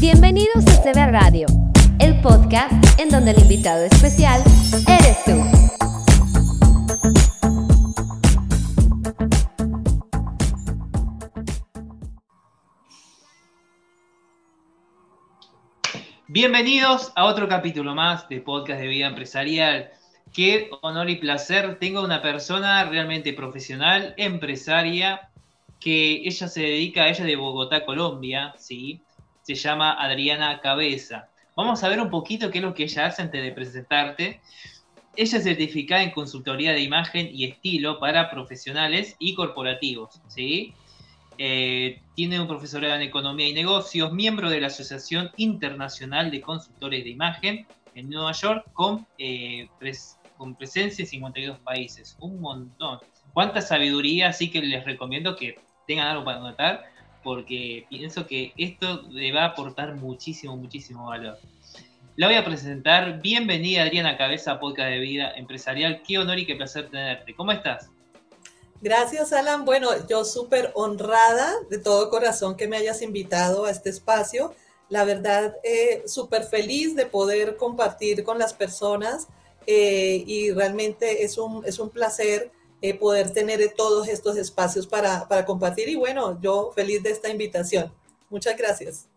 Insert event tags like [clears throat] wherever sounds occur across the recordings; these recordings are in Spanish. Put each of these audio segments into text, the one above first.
Bienvenidos a CB Radio, el podcast en donde el invitado especial eres tú. Bienvenidos a otro capítulo más de Podcast de Vida Empresarial. Qué honor y placer. Tengo una persona realmente profesional, empresaria, que ella se dedica, ella de Bogotá, Colombia, ¿sí? Se llama Adriana Cabeza. Vamos a ver un poquito qué es lo que ella hace antes de presentarte. Ella es certificada en consultoría de imagen y estilo para profesionales y corporativos, ¿sí? Eh, tiene un profesorado en Economía y Negocios, miembro de la Asociación Internacional de Consultores de Imagen en Nueva York, con, eh, con presencia en 52 países. Un montón. Cuánta sabiduría, así que les recomiendo que tengan algo para notar, porque pienso que esto le va a aportar muchísimo, muchísimo valor. La voy a presentar. Bienvenida, Adriana Cabeza, Podcast de Vida Empresarial. Qué honor y qué placer tenerte. ¿Cómo estás? Gracias, Alan. Bueno, yo súper honrada de todo corazón que me hayas invitado a este espacio. La verdad, eh, súper feliz de poder compartir con las personas eh, y realmente es un, es un placer eh, poder tener todos estos espacios para, para compartir. Y bueno, yo feliz de esta invitación. Muchas gracias.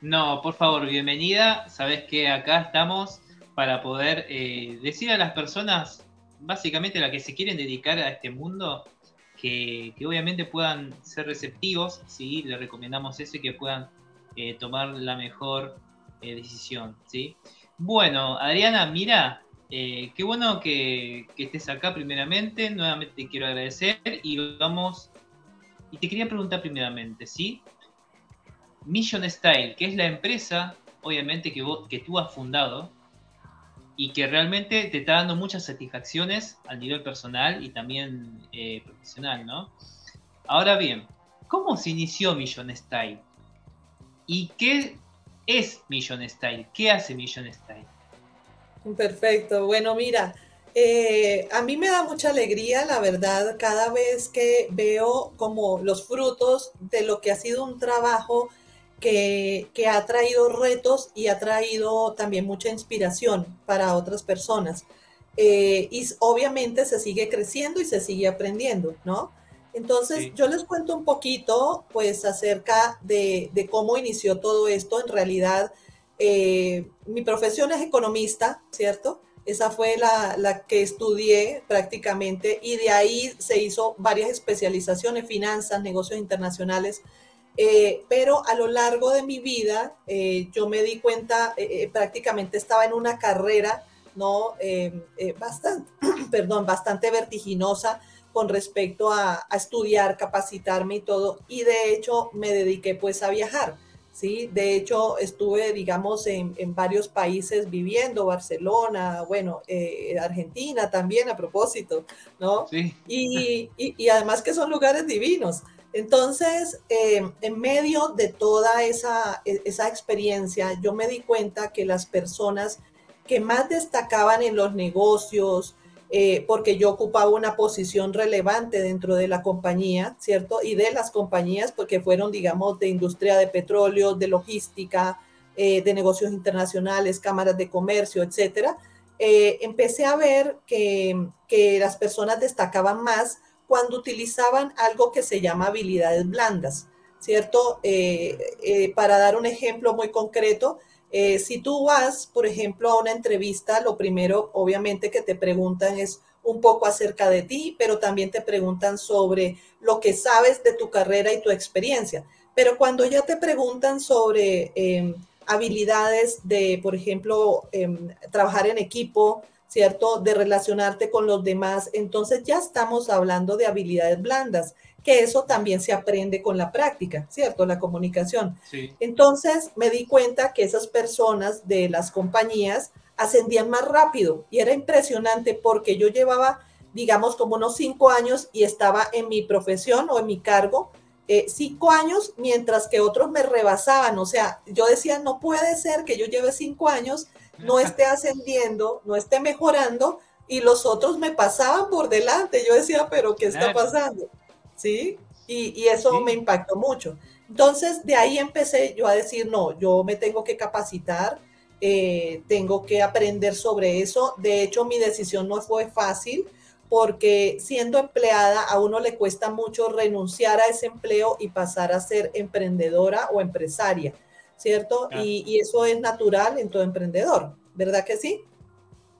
No, por favor, bienvenida. Sabes que acá estamos para poder eh, decir a las personas, básicamente las que se quieren dedicar a este mundo, que, que obviamente puedan ser receptivos, ¿sí? Les recomendamos eso y que puedan eh, tomar la mejor decisión, ¿sí? Bueno, Adriana, mira, eh, qué bueno que, estés acá primeramente, nuevamente te quiero agradecer y vamos, y te quería preguntar primeramente, ¿sí? Mission Style, que es la empresa, obviamente, que, tú has fundado y que realmente te está dando muchas satisfacciones a nivel personal y también eh, profesional, ¿no? Ahora bien, ¿cómo se inició Mission Style? ¿Y qué es Mission Style? ¿Qué hace Mission Style? Perfecto. Bueno, mira, eh, a mí me da mucha alegría, la verdad, cada vez que veo como los frutos de lo que ha sido un trabajo que, ha traído retos y ha traído también mucha inspiración para otras personas. Eh, y obviamente se sigue creciendo y se sigue aprendiendo, ¿no? Entonces, yo les cuento un poquito, pues, acerca de, de cómo inició todo esto. En realidad, eh, mi profesión es economista, ¿cierto? Esa fue la, que estudié prácticamente y de ahí se hizo varias especializaciones, finanzas, negocios internacionales. Eh, pero a lo largo de mi vida eh, yo me di cuenta, prácticamente estaba en una carrera, ¿no? bastante, [clears throat] perdón, bastante vertiginosa con respecto a, a estudiar, capacitarme y todo. Y de hecho me dediqué pues a viajar ¿sí? De hecho, estuve, digamos, en, varios países viviendo, Barcelona, bueno, eh, Argentina también a propósito, ¿no? Sí. Y, además que son lugares divinos. Entonces, eh, en medio de toda esa, e, esa experiencia, yo me di cuenta que las personas que más destacaban en los negocios, eh, porque yo ocupaba una posición relevante dentro de la compañía, ¿cierto? Y de las compañías, porque fueron, digamos, de industria de petróleo, de logística, eh, de negocios internacionales, cámaras de comercio, etcétera. Eh, empecé a ver que, que las personas destacaban más cuando utilizaban algo que se llama habilidades blandas, ¿cierto? para dar un ejemplo muy concreto, eh, si tú vas, por ejemplo, a una entrevista, lo primero, obviamente, que te preguntan es un poco acerca de ti, pero también te preguntan sobre lo que sabes de tu carrera y tu experiencia. Pero cuando ya te preguntan sobre em, habilidades de, por ejemplo, em, trabajar en equipo, ¿cierto? De relacionarte con los demás, entonces ya estamos hablando de habilidades blandas que eso también se aprende con la práctica, ¿cierto? La comunicación. Entonces me di cuenta que esas personas de las compañías ascendían más rápido y era impresionante porque yo llevaba, digamos, como unos cinco años y estaba en mi profesión o en mi cargo. Eh, cinco años, mientras que otros me rebasaban. O sea, yo decía, no puede ser que yo lleve cinco años, no [laughs] esté ascendiendo, no esté mejorando, y los otros me pasaban por delante. Yo decía, pero ¿qué está pasando? ¿Sí? Y, eso me impactó mucho. Entonces, de ahí empecé yo a decir, no, yo me tengo que capacitar, eh, tengo que aprender sobre eso. De hecho, mi decisión no fue fácil porque siendo empleada a uno le cuesta mucho renunciar a ese empleo y pasar a ser emprendedora o empresaria, ¿cierto? Y, y, eso es natural en todo emprendedor, ¿verdad que sí?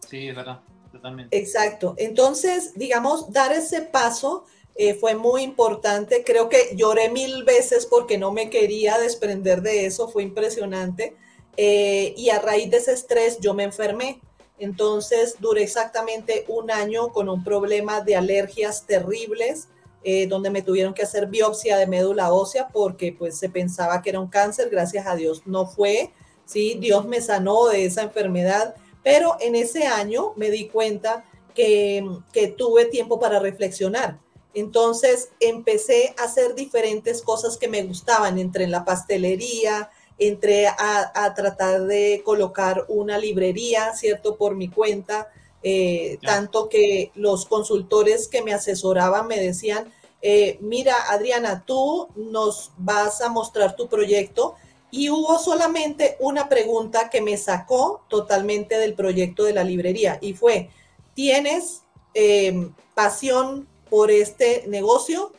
Sí, es verdad, totalmente. Exacto. Entonces, digamos, dar ese paso eh, fue muy importante. Creo que lloré mil veces porque no me quería desprender de eso, fue impresionante. Eh, y a raíz de ese estrés yo me enfermé. Entonces duré exactamente un año con un problema de alergias terribles, eh, donde me tuvieron que hacer biopsia de médula ósea porque pues se pensaba que era un cáncer, gracias a Dios no fue, ¿sí? Dios me sanó de esa enfermedad, pero en ese año me di cuenta que, que tuve tiempo para reflexionar entonces empecé a hacer diferentes cosas que me gustaban, entre la pastelería, entré a, tratar de colocar una librería, ¿cierto? Por mi cuenta, eh, tanto que los consultores que me asesoraban me decían, eh, mira, Adriana, tú nos vas a mostrar tu proyecto. Y hubo solamente una pregunta que me sacó totalmente del proyecto de la librería y fue, ¿tienes eh, pasión por este negocio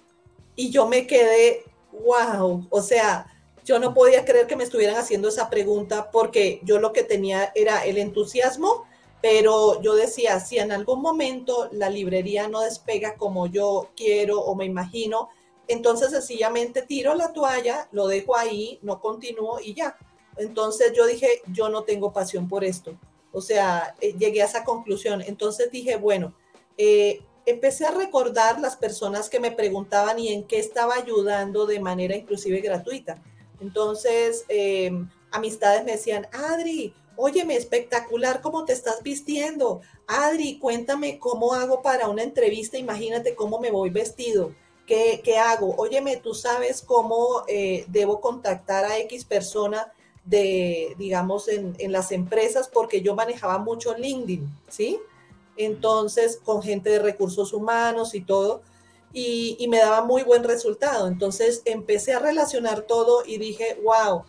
y yo me quedé, wow, o sea, yo no podía creer que me estuvieran haciendo esa pregunta porque yo lo que tenía era el entusiasmo, pero yo decía, si en algún momento la librería no despega como yo quiero o me imagino, entonces sencillamente tiro la toalla, lo dejo ahí, no continúo y ya. Entonces yo dije, yo no tengo pasión por esto. O sea, eh, llegué a esa conclusión. Entonces dije, bueno, eh, empecé a recordar las personas que me preguntaban y en qué estaba ayudando de manera inclusive gratuita. Entonces, em, amistades me decían, Adri, óyeme, espectacular cómo te estás vistiendo. Adri, cuéntame cómo hago para una entrevista, imagínate cómo me voy vestido. ¿Qué, qué hago? Óyeme, tú sabes cómo eh, debo contactar a X persona de, digamos, en, en las empresas, porque yo manejaba mucho LinkedIn, ¿sí? Entonces con gente de recursos humanos y todo, y, me daba muy buen resultado. Entonces empecé a relacionar todo y dije, wow,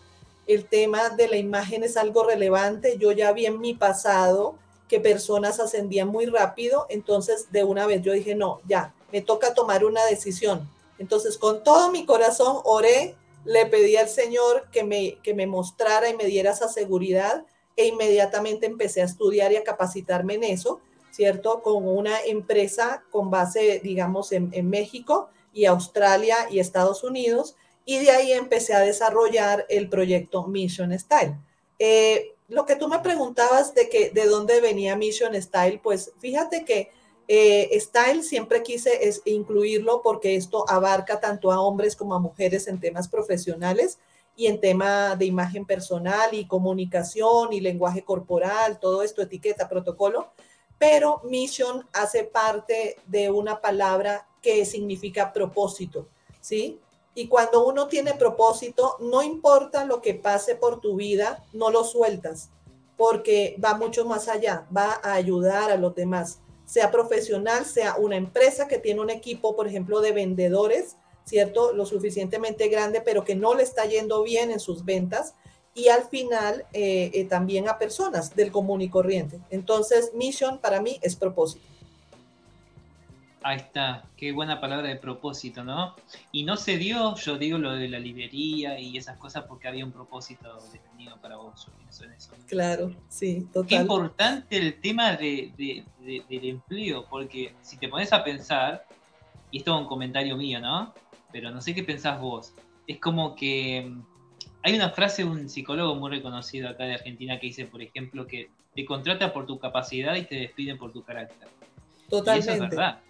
el tema de la imagen es algo relevante. Yo ya vi en mi pasado que personas ascendían muy rápido, entonces de una vez yo dije, no, ya, me toca tomar una decisión. Entonces con todo mi corazón oré, le pedí al Señor que me, que me mostrara y me diera esa seguridad e inmediatamente empecé a estudiar y a capacitarme en eso ¿cierto? Con una empresa con base, digamos, en, México y Australia y Estados Unidos. Y de ahí empecé a desarrollar el proyecto Mission Style. Eh, lo que tú me preguntabas de que de dónde venía Mission Style, pues fíjate que eh, Style siempre quise incluirlo porque esto abarca tanto a hombres como a mujeres en temas profesionales y en tema de imagen personal y comunicación y lenguaje corporal, todo esto, etiqueta, protocolo pero mission hace parte de una palabra que significa propósito, ¿sí? Y cuando uno tiene propósito, no importa lo que pase por tu vida, no lo sueltas, porque va mucho más allá, va a ayudar a los demás, sea profesional, sea una empresa que tiene un equipo, por ejemplo, de vendedores, ¿cierto? Lo suficientemente grande, pero que no le está yendo bien en sus ventas, y al final eh, eh, también a personas del común y corriente. Entonces, mission para mí es propósito. Ahí está, qué buena palabra de propósito, ¿no? Y no se dio, yo digo lo de la librería y esas cosas porque había un propósito definido para vos, en eso. Claro, sí, total. Qué importante el tema de, del empleo, porque si te pones a pensar, y esto es un comentario mío, ¿no? Pero no sé qué pensás vos, es como que hay una frase de un psicólogo muy reconocido acá de Argentina que dice, por ejemplo, que te contrata por tu capacidad y te despiden por tu carácter. Totalmente. Y eso es verdad.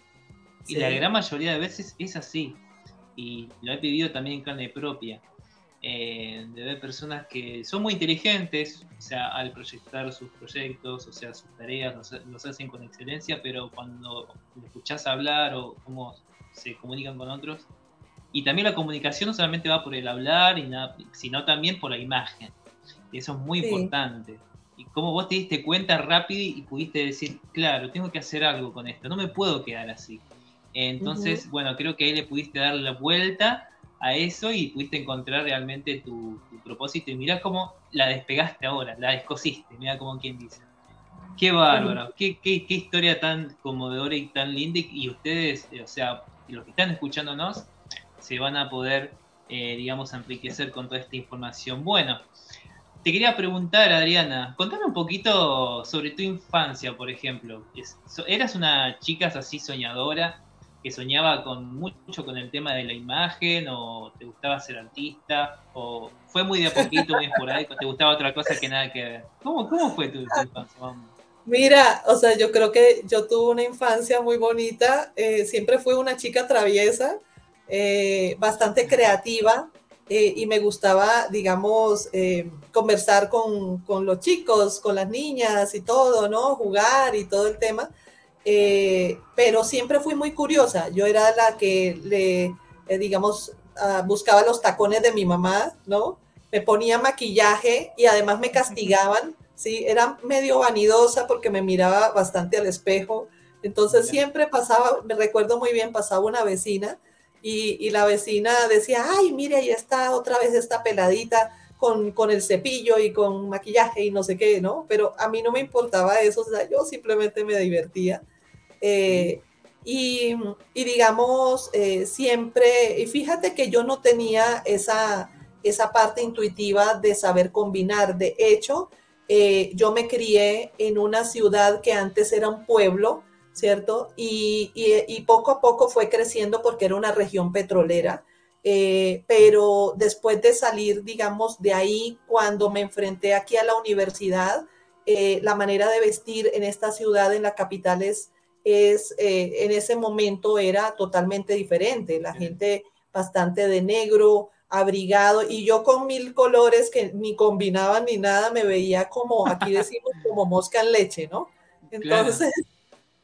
Y la gran mayoría de veces es así. Y lo he vivido también en carne propia. Eh, de ver personas que son muy inteligentes, o sea, al proyectar sus proyectos, o sea, sus tareas, los, hacen con excelencia, pero cuando escuchás hablar o cómo se comunican con otros, y también la comunicación no solamente va por el hablar, y nada, sino también por la imagen. Y eso es muy importante. Y cómo vos te diste cuenta rápido y pudiste decir, claro, tengo que hacer algo con esto, no me puedo quedar así. Entonces, bueno, creo que ahí le pudiste dar la vuelta a eso y pudiste encontrar realmente tu, propósito. Y mirá cómo la despegaste ahora, la descosiste, mira como quien dice. Qué bárbaro, qué, qué, qué, historia tan conmovedora y tan linda. Y ustedes, o sea, los que están escuchándonos, se van a poder, eh, digamos, enriquecer con toda esta información. Bueno, te quería preguntar, Adriana, contame un poquito sobre tu infancia, por ejemplo. ¿Eras una chica así soñadora? que soñaba con mucho con el tema de la imagen o te gustaba ser artista o fue muy de a poquito, muy esporádico, te gustaba otra cosa que nada que ver. ¿Cómo, cómo fue tu, infancia? Mira, o sea, yo creo que yo tuve una infancia muy bonita, eh, siempre fui una chica traviesa, eh, bastante creativa eh, y me gustaba, digamos, conversar con, con los chicos, con las niñas y todo, ¿no? Jugar y todo el tema. Eh, pero siempre fui muy curiosa. Yo era la que le, eh, digamos, ah, buscaba los tacones de mi mamá, ¿no? Me ponía maquillaje y además me castigaban, ¿sí? Era medio vanidosa porque me miraba bastante al espejo. Entonces siempre pasaba, me recuerdo muy bien, pasaba una vecina y, la vecina decía, ay, mire, ahí está otra vez esta peladita. Con, con, el cepillo y con maquillaje y no sé qué, ¿no? Pero a mí no me importaba eso, o sea, yo simplemente me divertía. Eh, y, digamos, eh, siempre, y fíjate que yo no tenía esa, esa parte intuitiva de saber combinar. De hecho, eh, yo me crié en una ciudad que antes era un pueblo, ¿cierto? Y, y, poco a poco fue creciendo porque era una región petrolera. pero después de salir, digamos, de ahí, cuando me enfrenté aquí a la universidad, la manera de vestir en esta ciudad, en la capital, es es, eh, en ese momento era totalmente diferente. La gente bastante de negro, abrigado, y yo con mil colores que ni combinaban ni nada, me veía como, aquí [laughs] decimos, como mosca en leche, ¿no? Entonces,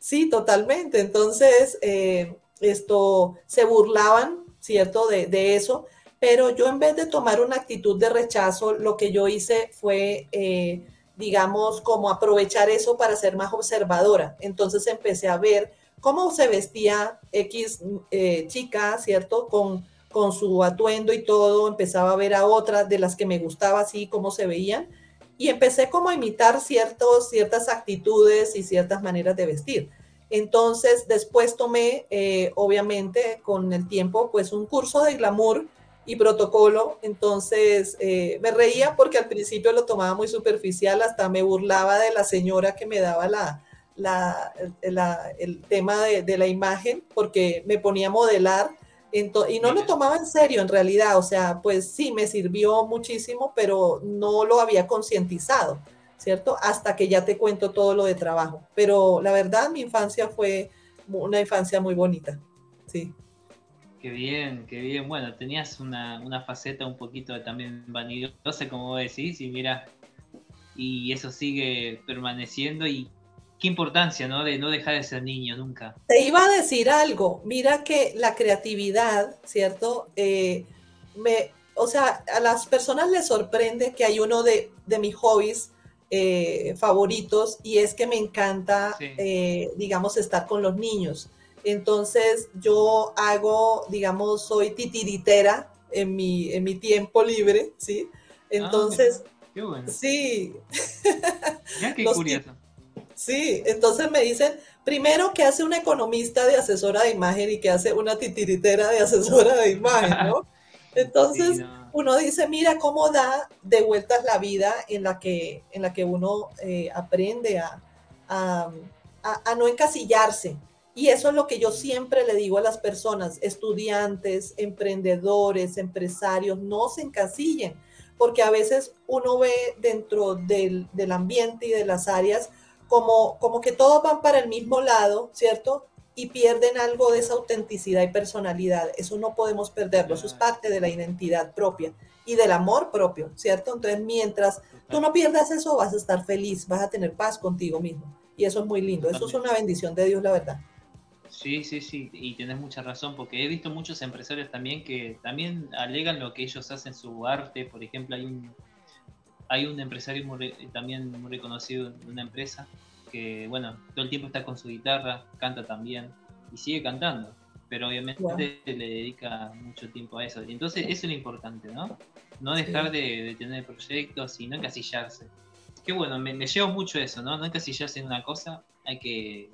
sí, totalmente. Entonces, eh, esto, se burlaban, ¿cierto? De, de, eso, pero yo en vez de tomar una actitud de rechazo, lo que yo hice fue... Eh, digamos, como aprovechar eso para ser más observadora. Entonces empecé a ver cómo se vestía X eh, chica, ¿cierto? Con, con su atuendo y todo, empezaba a ver a otras de las que me gustaba así, cómo se veían, y empecé como a imitar ciertos, ciertas actitudes y ciertas maneras de vestir. Entonces, después tomé, eh, obviamente, con el tiempo, pues un curso de glamour y protocolo. Entonces eh, me reía porque al principio lo tomaba muy superficial, hasta me burlaba de la señora que me daba la, la, el tema de, de, la imagen porque me ponía a modelar. Y no lo tomaba en serio en realidad, o sea, pues sí, me sirvió muchísimo, pero no lo había concientizado, ¿cierto? Hasta que ya te cuento todo lo de trabajo. Pero la verdad, mi infancia fue una infancia muy bonita, sí. Qué bien, qué bien. Bueno, tenías una, una faceta un poquito también vanidosa, como vos decís, y mira, y eso sigue permaneciendo y qué importancia, ¿no? De no dejar de ser niño nunca. Te iba a decir algo, mira que la creatividad, ¿cierto? Eh, me, o sea, a las personas les sorprende que hay uno de, de mis hobbies eh, favoritos y es que me encanta, eh, digamos, estar con los niños. Entonces yo hago, digamos, soy titiritera en mi, en mi tiempo libre, ¿sí? Ah, entonces, qué bueno. sí. Ya qué [laughs] curioso. Sí, entonces me dicen, primero que hace una economista de asesora de imagen y que hace una titiritera de asesora de imagen, ¿no? [laughs] Entonces uno dice, mira cómo da de vueltas la vida en la que, en la que uno eh, aprende a, a, a no encasillarse, y eso es lo que yo siempre le digo a las personas, estudiantes, emprendedores, empresarios, no se encasillen, porque a veces uno ve dentro del, del ambiente y de las áreas como, como que todos van para el mismo lado, ¿cierto? Y pierden algo de esa autenticidad y personalidad. Eso no podemos perderlo, eso es parte de la identidad propia y del amor propio, ¿cierto? Entonces, mientras tú no pierdas eso, vas a estar feliz, vas a tener paz contigo mismo. Y eso es muy lindo, eso es una bendición de Dios, la verdad. Sí, sí, sí, y tienes mucha razón, porque he visto muchos empresarios también que también alegan lo que ellos hacen su arte. Por ejemplo, hay un, hay un empresario también muy reconocido de una empresa que, bueno, todo el tiempo está con su guitarra, canta también. y sigue cantando, pero obviamente le dedica mucho tiempo a eso. Y entonces eso es lo importante, ¿no? No dejar de, tener proyectos y no encasillarse. Qué bueno, me, llevo mucho eso, ¿no? No encasillarse en una cosa, hay que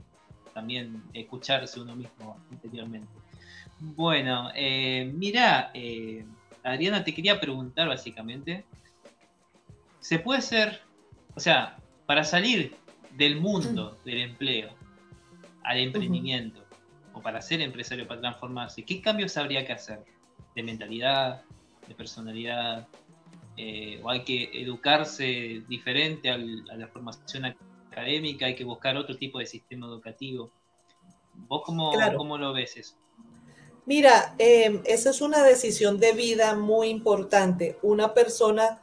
también escucharse uno mismo interiormente. Bueno, eh, mira, eh, Adriana, te quería preguntar básicamente, ¿se puede ser, o sea, para salir del mundo del empleo al emprendimiento, o para ser empresario, para transformarse, ¿qué cambios habría que hacer? ¿De mentalidad, de personalidad? Eh, ¿O hay que educarse diferente a la formación académica? ¿Hay que buscar otro tipo de sistema educativo? ¿Vos cómo, cómo lo ves eso? Mira, em, esa es una decisión de vida muy importante. Una persona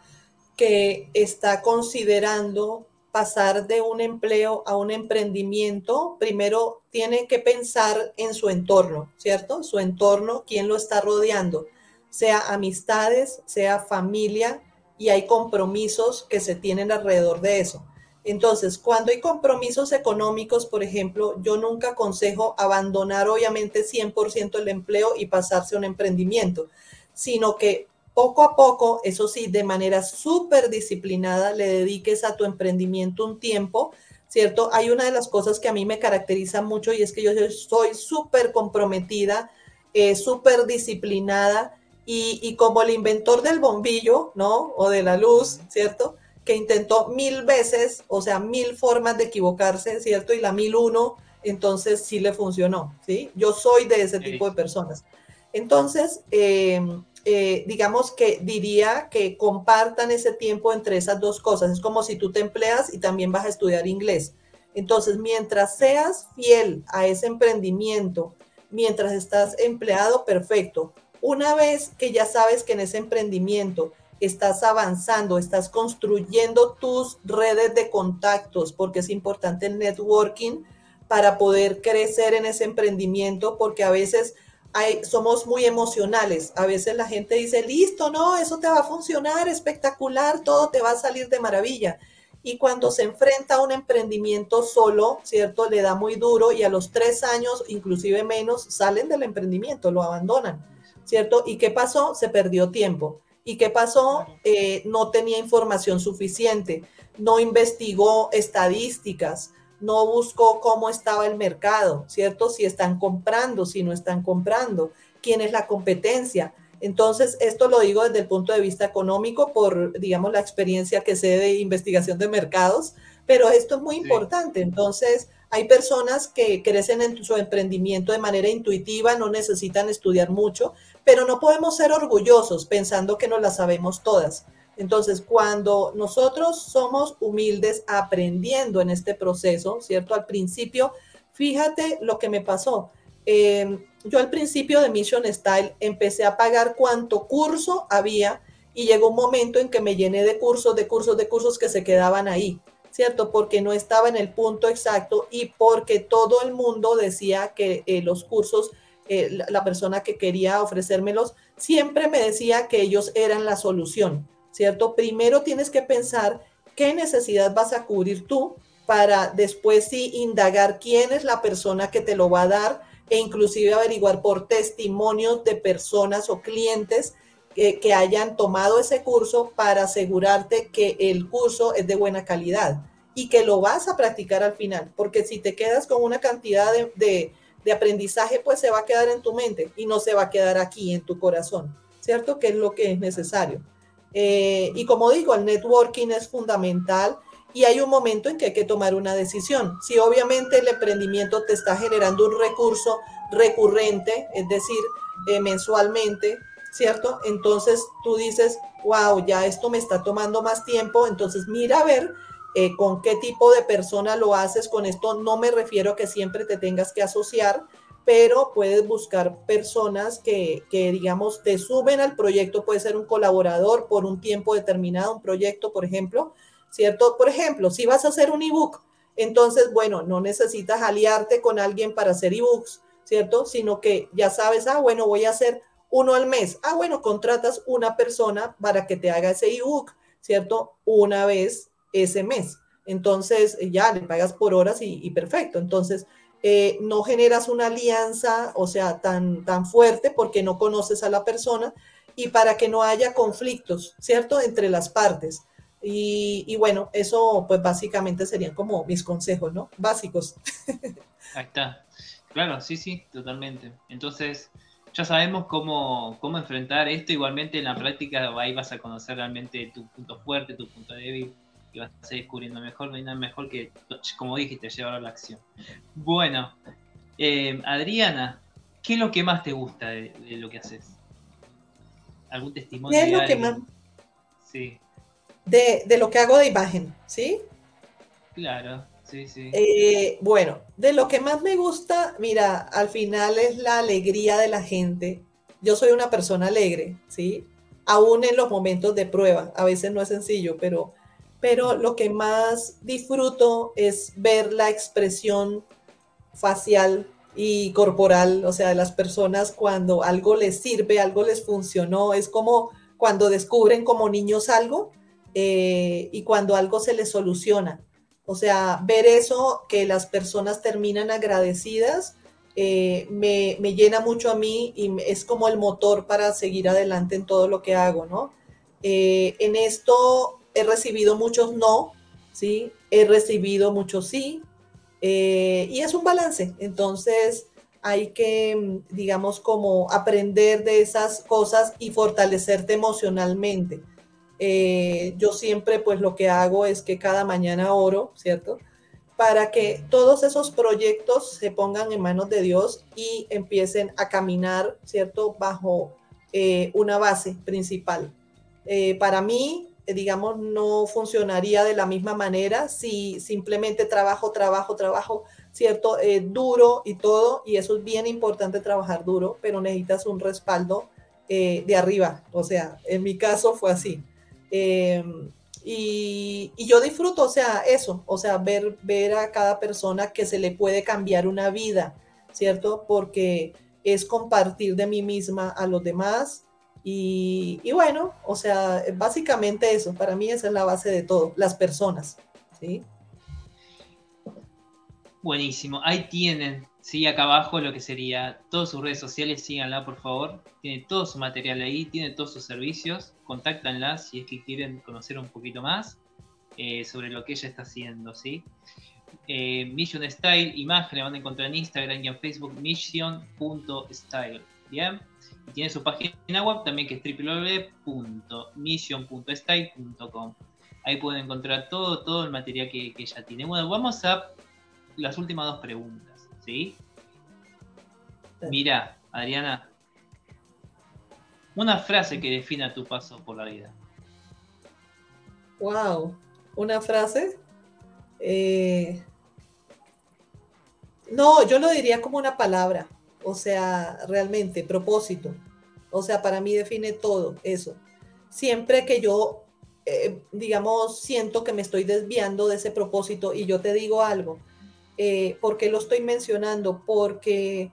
que está considerando pasar de un empleo a un emprendimiento, primero tiene que pensar en su entorno, ¿cierto? Su entorno, quién lo está rodeando, sea amistades, sea familia, y hay compromisos que se tienen alrededor de eso. Entonces, cuando hay compromisos económicos, por ejemplo, yo nunca aconsejo abandonar obviamente 100% el empleo y pasarse a un emprendimiento, sino que poco a poco, eso sí, de manera súper disciplinada, le dediques a tu emprendimiento un tiempo, ¿cierto? Hay una de las cosas que a mí me caracteriza mucho y es que yo soy súper comprometida, eh, súper disciplinada y, y como el inventor del bombillo, ¿no? O de la luz, ¿cierto? que intentó mil veces, o sea, mil formas de equivocarse, ¿cierto? Y la mil uno, entonces sí le funcionó, ¿sí? Yo soy de ese tipo de personas. Entonces, em, eh, digamos que diría que compartan ese tiempo entre esas dos cosas. Es como si tú te empleas y también vas a estudiar inglés. Entonces, mientras seas fiel a ese emprendimiento, mientras estás empleado, perfecto. Una vez que ya sabes que en ese emprendimiento estás avanzando, estás construyendo tus redes de contactos, porque es importante el networking para poder crecer en ese emprendimiento, porque a veces hay, somos muy emocionales. A veces la gente dice, listo, no, eso te va a funcionar, espectacular, todo te va a salir de maravilla. Y cuando se enfrenta a un emprendimiento solo, ¿cierto? Le da muy duro y a los tres años, inclusive menos, salen del emprendimiento, lo abandonan, ¿cierto? ¿Y qué pasó? Se perdió tiempo. ¿Y qué pasó? Eh, no tenía información suficiente, no investigó estadísticas, no buscó cómo estaba el mercado, ¿cierto? Si están comprando, si no están comprando, quién es la competencia. Entonces, esto lo digo desde el punto de vista económico por, digamos, la experiencia que sé de investigación de mercados, pero esto es muy importante. Entonces, hay personas que crecen en su emprendimiento de manera intuitiva, no necesitan estudiar mucho, pero no podemos ser orgullosos pensando que no las sabemos todas. Entonces, cuando nosotros somos humildes aprendiendo en este proceso, ¿cierto? Al principio, fíjate lo que me pasó. Em, yo al principio de Mission Style empecé a pagar cuánto curso había y llegó un momento en que me llené de cursos, de cursos, de cursos que se quedaban ahí, ¿cierto? Porque no estaba en el punto exacto y porque todo el mundo decía que eh, los cursos eh, la, persona que quería ofrecérmelos, siempre me decía que ellos eran la solución, ¿cierto? Primero tienes que pensar qué necesidad vas a cubrir tú para después sí indagar quién es la persona que te lo va a dar e inclusive averiguar por testimonios de personas o clientes que, que hayan tomado ese curso para asegurarte que el curso es de buena calidad y que lo vas a practicar al final, porque si te quedas con una cantidad de, de aprendizaje, pues se va a quedar en tu mente y no se va a quedar aquí en tu corazón, ¿cierto? Que es lo que es necesario. Eh, y como digo, el networking es fundamental y hay un momento en que hay que tomar una decisión. Si obviamente el emprendimiento te está generando un recurso recurrente, es decir, eh, mensualmente, ¿cierto? Entonces tú dices, wow, ya esto me está tomando más tiempo, entonces mira a ver eh, con qué tipo de persona lo haces. Con esto no me refiero a que siempre te tengas que asociar, pero puedes buscar personas que, que, digamos, te suben al proyecto. Puede ser un colaborador por un tiempo determinado, un proyecto, por ejemplo, ¿cierto? Por ejemplo, si vas a hacer un ebook, entonces, bueno, no necesitas aliarte con alguien para hacer ebooks, ¿cierto? Sino que ya sabes, ah, bueno, voy a hacer uno al mes. Ah, bueno, contratas una persona para que te haga ese ebook, ¿cierto? Una vez ese mes. Entonces ya le pagas por horas y, perfecto. Entonces eh, no generas una alianza, o sea, tan, tan fuerte porque no conoces a la persona y para que no haya conflictos, ¿cierto?, entre las partes. Y, bueno, eso pues básicamente serían como mis consejos, ¿no? Básicos. [laughs] Ahí está. Claro, sí, sí, totalmente. Entonces, ya sabemos cómo, cómo enfrentar esto. Igualmente en la práctica ahí vas a conocer realmente tu punto fuerte, tu punto débil y vas a ir descubriendo mejor. No hay nada mejor que, como dijiste, llevar a la acción. Bueno, eh, Adriana, ¿qué es lo que más te gusta de, lo que haces? ¿Algún testimonio? ¿Qué es lo que más? Sí. De, de lo que hago de imagen, ¿sí? Claro. Sí, sí. Eh, bueno, de lo que más me gusta, mira, al final es la alegría de la gente. Yo soy una persona alegre, ¿sí? Aún en los momentos de prueba. A veces no es sencillo, pero, pero lo que más disfruto es ver la expresión facial y corporal, o sea, de las personas cuando algo les sirve, algo les funcionó. Es como cuando descubren como niños algo eh, y cuando algo se les soluciona. O sea, ver eso, que las personas terminan agradecidas, eh, me, llena mucho a mí y es como el motor para seguir adelante en todo lo que hago, ¿no? Eh, en esto he recibido muchos no, ¿sí? He recibido muchos sí, eh, y es un balance. Entonces, hay que, digamos, como aprender de esas cosas y fortalecerte emocionalmente. Eh, yo siempre pues lo que hago es que cada mañana oro, ¿cierto? Para que todos esos proyectos se pongan en manos de Dios y empiecen a caminar, ¿cierto? Bajo eh, una base principal. Para mí, digamos, no funcionaría de la misma manera si simplemente trabajo, trabajo, trabajo, ¿cierto? duro y todo, y eso es bien importante trabajar duro, pero necesitas un respaldo de arriba. O sea, en mi caso fue así. Em, y, yo disfruto, o sea, eso, o sea, ver, ver a cada persona que se le puede cambiar una vida, ¿cierto? Porque es compartir de mí misma a los demás. Y, bueno, o sea, básicamente eso, para mí esa es la base de todo, las personas, ¿sí? Buenísimo, ahí tienen Sí, acá abajo lo que sería todas sus redes sociales, síganla por favor. Tiene todo su material ahí, tiene todos sus servicios. Contáctanla si es que quieren conocer un poquito más eh, sobre lo que ella está haciendo, ¿sí? Eh, Mission Style, imagen, la van a encontrar en Instagram y en Facebook, mission.style, ¿bien? Y tiene su página web también que es www.mission.style.com. Ahí pueden encontrar todo, todo el material que, que ella tiene. Bueno, vamos a las últimas dos preguntas. ¿sí? Mira, Adriana, una frase que defina tu paso por la vida. Wow, una frase. Eh, no, yo lo diría como una palabra, o sea, realmente, propósito. O sea, para mí define todo eso. Siempre que yo, eh, digamos, siento que me estoy desviando de ese propósito y yo te digo algo, eh, ¿Por qué lo estoy mencionando? Porque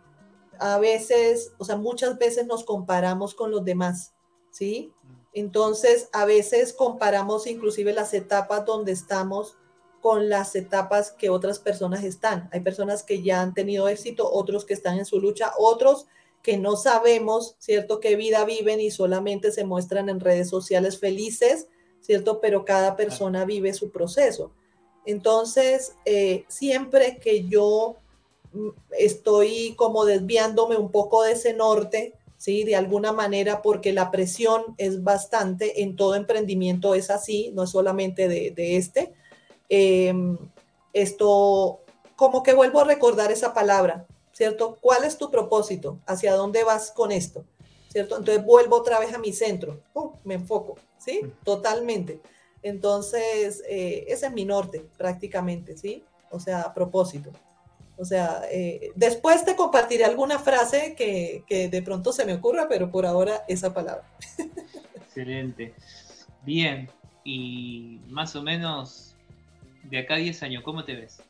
a veces, o sea, muchas veces nos comparamos con los demás, ¿sí? Entonces, a veces comparamos inclusive las etapas donde estamos con las etapas que otras personas están. Hay personas que ya han tenido éxito, otros que están en su lucha, otros que no sabemos, ¿cierto?, qué vida viven y solamente se muestran en redes sociales felices, ¿cierto? Pero cada persona vive su proceso. Entonces, eh, siempre que yo mm, estoy como desviándome un poco de ese norte, ¿sí? De alguna manera, porque la presión es bastante, en todo emprendimiento es así, no es solamente de, este. Em, esto, como que vuelvo a recordar esa palabra, ¿cierto? ¿Cuál es tu propósito? ¿Hacia dónde vas con esto? ¿Cierto? Entonces vuelvo otra vez a mi centro, me enfoco, ¿sí? Totalmente. Entonces, eh, ese es mi norte prácticamente, ¿sí? O sea, a propósito. O sea, eh, después te compartiré alguna frase que, de pronto se me ocurra, pero por ahora esa palabra. [laughs] Excelente. Bien, y más o menos de acá a 10 años, ¿cómo te ves?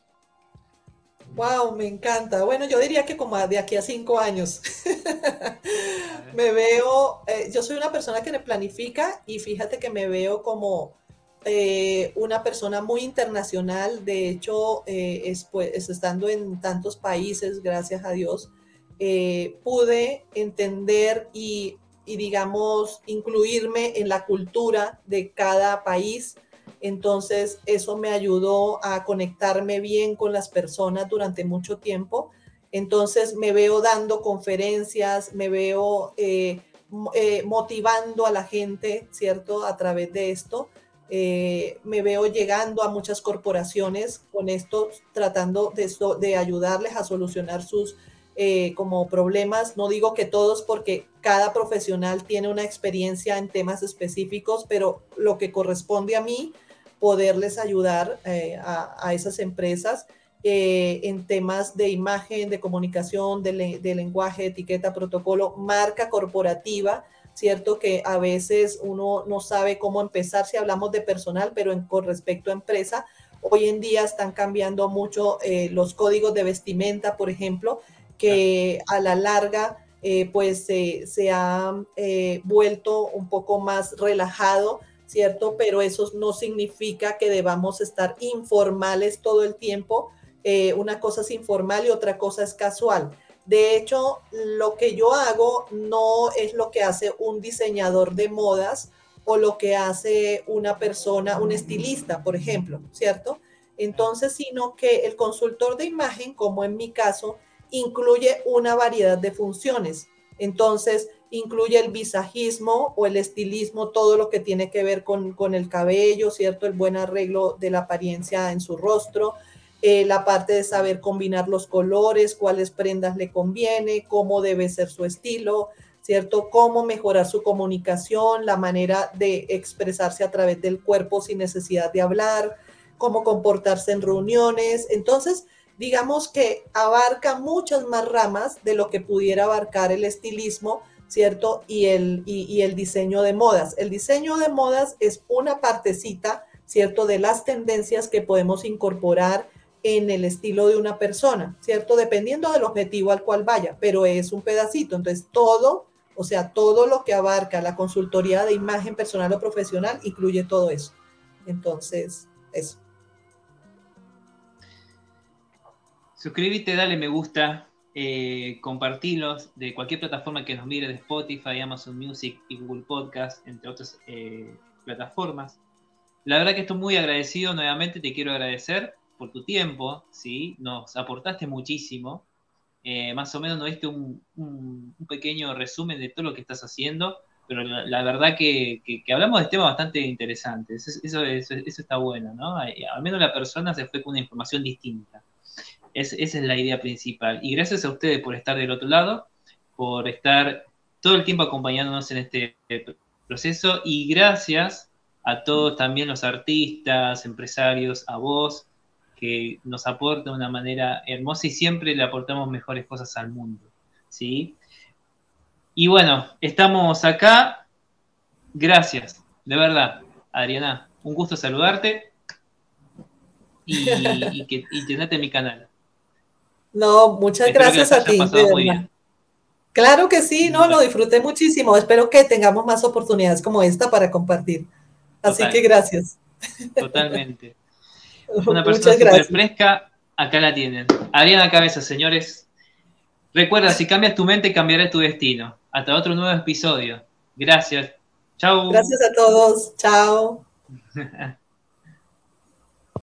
Wow, me encanta. Bueno, yo diría que como de aquí a 5 años. [laughs] me veo, eh, yo soy una persona que me planifica y fíjate que me veo como eh, una persona muy internacional, de hecho, eh, pues, estando en tantos países, gracias a Dios, pude entender y, y, digamos, incluirme en la cultura de cada país. Entonces, eso me ayudó a conectarme bien con las personas durante mucho tiempo. Entonces, me veo dando conferencias, me veo motivando a la gente, ¿cierto? A través de esto. Eh, me veo llegando a muchas corporaciones con esto, tratando de, de ayudarles a solucionar sus eh, como problemas. No digo que todos porque cada profesional tiene una experiencia en temas específicos, pero lo que corresponde a mí, poderles ayudar eh, a, esas empresas en temas de imagen, de comunicación, de, de lenguaje, etiqueta, protocolo, marca corporativa ¿cierto? Que a veces uno no sabe cómo empezar si hablamos de personal, pero en, con respecto a empresa, hoy en día están cambiando mucho eh, los códigos de vestimenta, por ejemplo, que a la larga eh, pues se ha eh, vuelto un poco más relajado, ¿cierto? Pero eso no significa que debamos estar informales todo el tiempo. una cosa es informal y otra cosa es casual. De hecho, lo que yo hago no es lo que hace un diseñador de modas o lo que hace una persona, un estilista, por ejemplo, ¿cierto? Entonces, sino que el consultor de imagen, como en mi caso, incluye una variedad de funciones. Entonces, incluye el visajismo o el estilismo, todo lo que tiene que ver con, con el cabello, ¿cierto? El buen arreglo de la apariencia en su rostro, eh, la parte de saber combinar los colores, cuáles prendas le conviene, cómo debe ser su estilo, ¿cierto? Cómo mejorar su comunicación, la manera de expresarse a través del cuerpo sin necesidad de hablar, cómo comportarse en reuniones. Entonces, digamos que abarca muchas más ramas de lo que pudiera abarcar el estilismo, ¿cierto? Y el, y el diseño de modas. El diseño de modas es una partecita, ¿cierto? De las tendencias que podemos incorporar en el estilo de una persona, ¿cierto? Dependiendo del objetivo al cual vaya, pero es un pedacito. Entonces, todo, o sea, todo lo que abarca la consultoría de imagen personal o profesional incluye todo eso. Entonces, eso. Suscríbete, dale me gusta, eh, de cualquier plataforma que nos mire, de Spotify, Amazon Music y Google Podcast, entre otras eh, plataformas. La verdad que estoy muy agradecido, nuevamente te quiero agradecer por tu tiempo, ¿sí? Nos aportaste muchísimo. Eh, más o menos nos diste un, pequeño resumen de todo lo que estás haciendo, pero la, verdad que, hablamos de temas bastante interesantes. Eso, eso, está bueno, ¿no? Al menos la persona se fue con una información distinta. Esa es la idea principal. Y gracias a ustedes por estar del otro lado, por estar todo el tiempo acompañándonos en este proceso y gracias a todos también los artistas, empresarios, a vos, que nos aporta de una manera hermosa y siempre le aportamos mejores cosas al mundo. ¿sí? Y bueno, estamos acá. Gracias, de verdad, Adriana. Un gusto saludarte y, y que tenerte en mi canal. No, muchas gracias a ti. Claro que sí, no, lo disfruté muchísimo. Espero que tengamos más oportunidades como esta para compartir. Así que gracias. Totalmente. [laughs] Una persona súper fresca, acá la tienen. Adriana Cabeza, señores. Recuerda, si cambias tu mente, cambiarás tu destino. Hasta otro nuevo episodio. Gracias. Chao. Gracias a todos. Chao. [laughs]